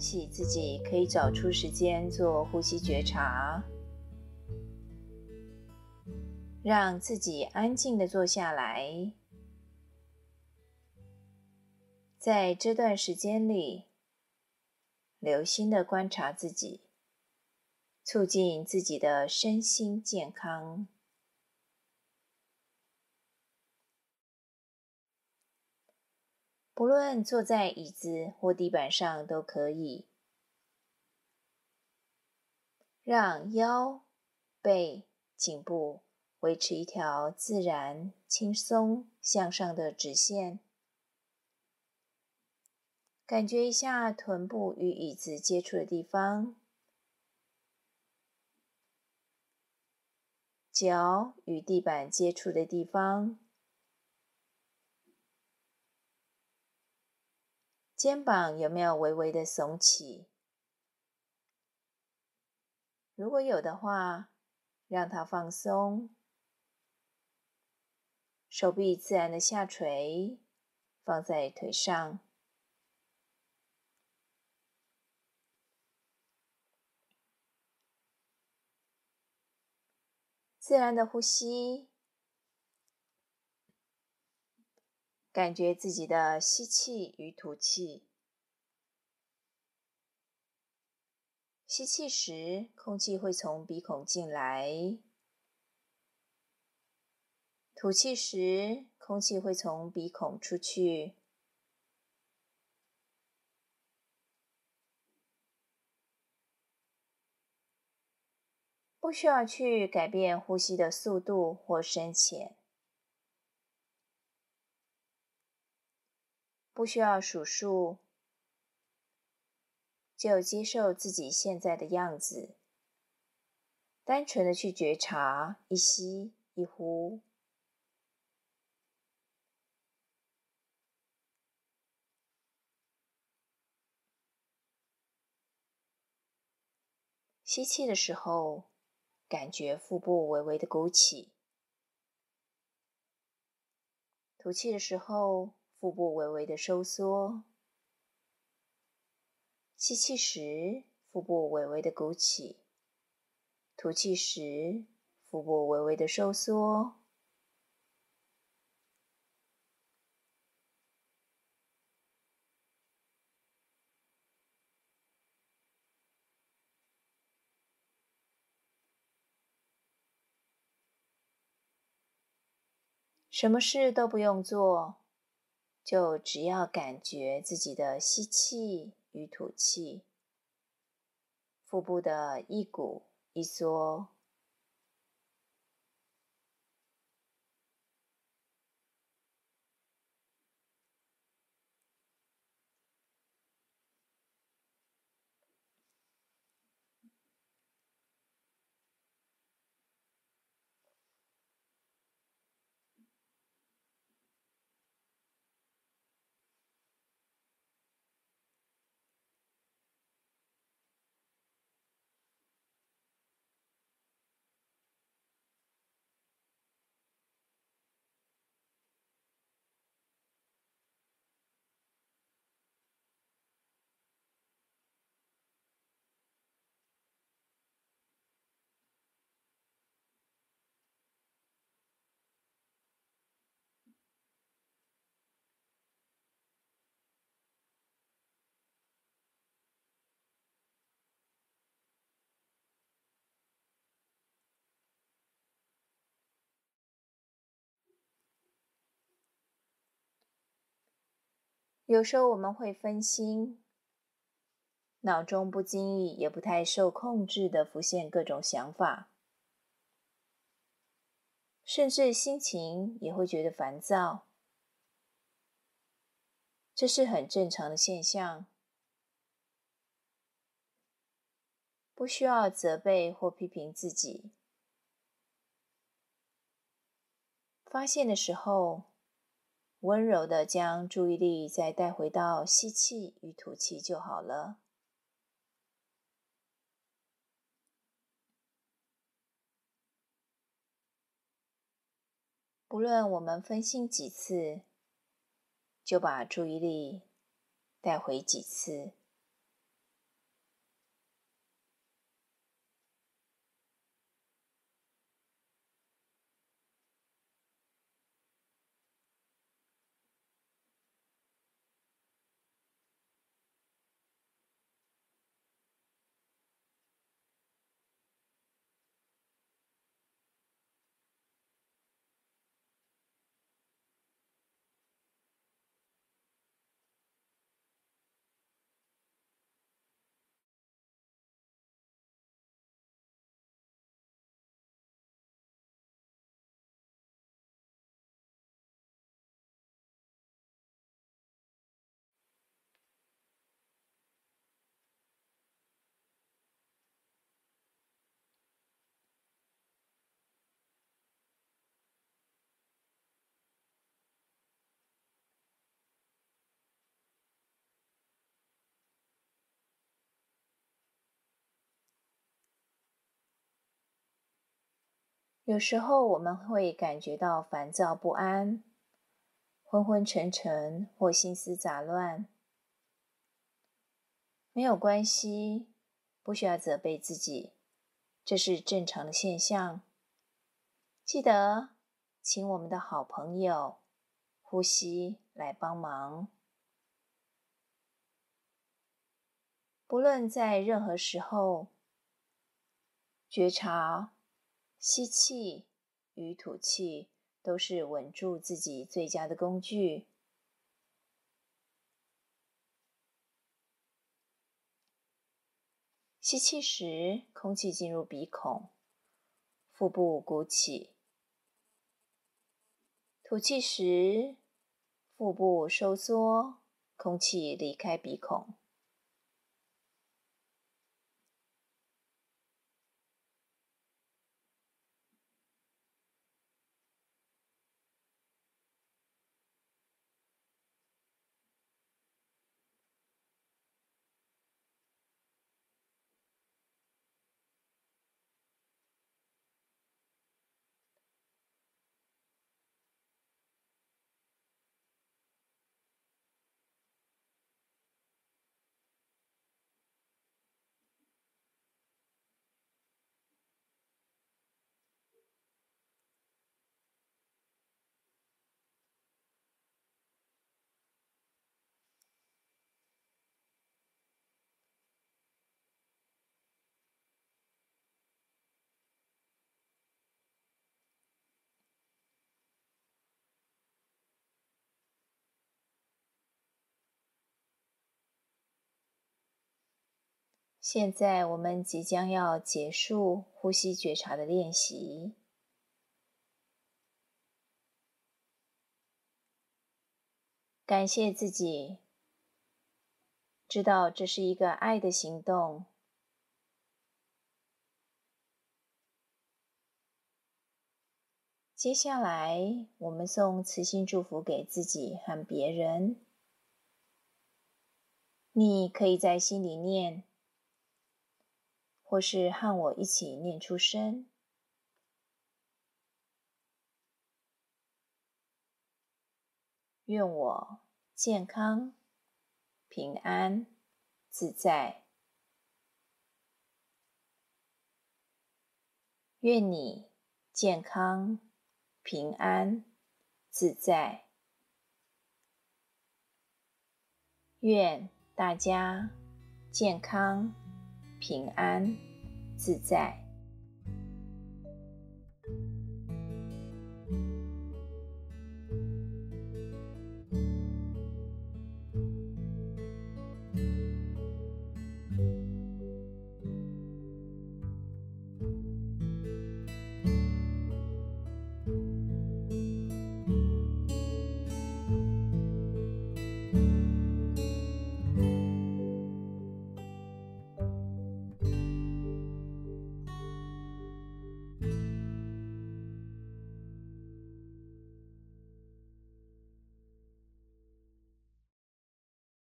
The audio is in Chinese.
喜自己可以找出时间做呼吸觉察，让自己安静的坐下来。在这段时间里，留心的观察自己，促进自己的身心健康。不论坐在椅子或地板上都可以，让腰、背、颈部维持一条自然、轻松向上的直线。感觉一下臀部与椅子接触的地方，脚与地板接触的地方。肩膀有没有微微的耸起？如果有的话，让它放松。手臂自然的下垂，放在腿上。自然的呼吸。感觉自己的吸气与吐气。吸气时，空气会从鼻孔进来；吐气时，空气会从鼻孔出去。不需要去改变呼吸的速度或深浅。不需要数数，就接受自己现在的样子，单纯的去觉察一吸一呼。吸气的时候，感觉腹部微微的鼓起；吐气的时候，腹部微微的收缩，吸气时腹部微微的鼓起，吐气时腹部微微的收缩。什么事都不用做。就只要感觉自己的吸气与吐气，腹部的一鼓一缩。有时候我们会分心，脑中不经意也不太受控制地浮现各种想法，甚至心情也会觉得烦躁，这是很正常的现象，不需要责备或批评自己。发现的时候，温柔的将注意力再带回到吸气与吐气就好了。不论我们分心几次，就把注意力带回几次。有时候我们会感觉到烦躁不安、昏昏沉沉或心思杂乱。没有关系，不需要责备自己，这是正常的现象。记得请我们的好朋友呼吸来帮忙。不论在任何时候，觉察吸气与吐气都是稳住自己最佳的工具。吸气时，空气进入鼻孔，腹部鼓起；吐气时，腹部收缩，空气离开鼻孔。现在我们即将要结束呼吸觉察的练习。感谢自己，知道这是一个爱的行动。接下来，我们送慈心祝福给自己和别人。你可以在心里念。或是和我一起念出声。愿我健康、平安、自在。愿你健康、平安、自在。愿大家健康。平安自在。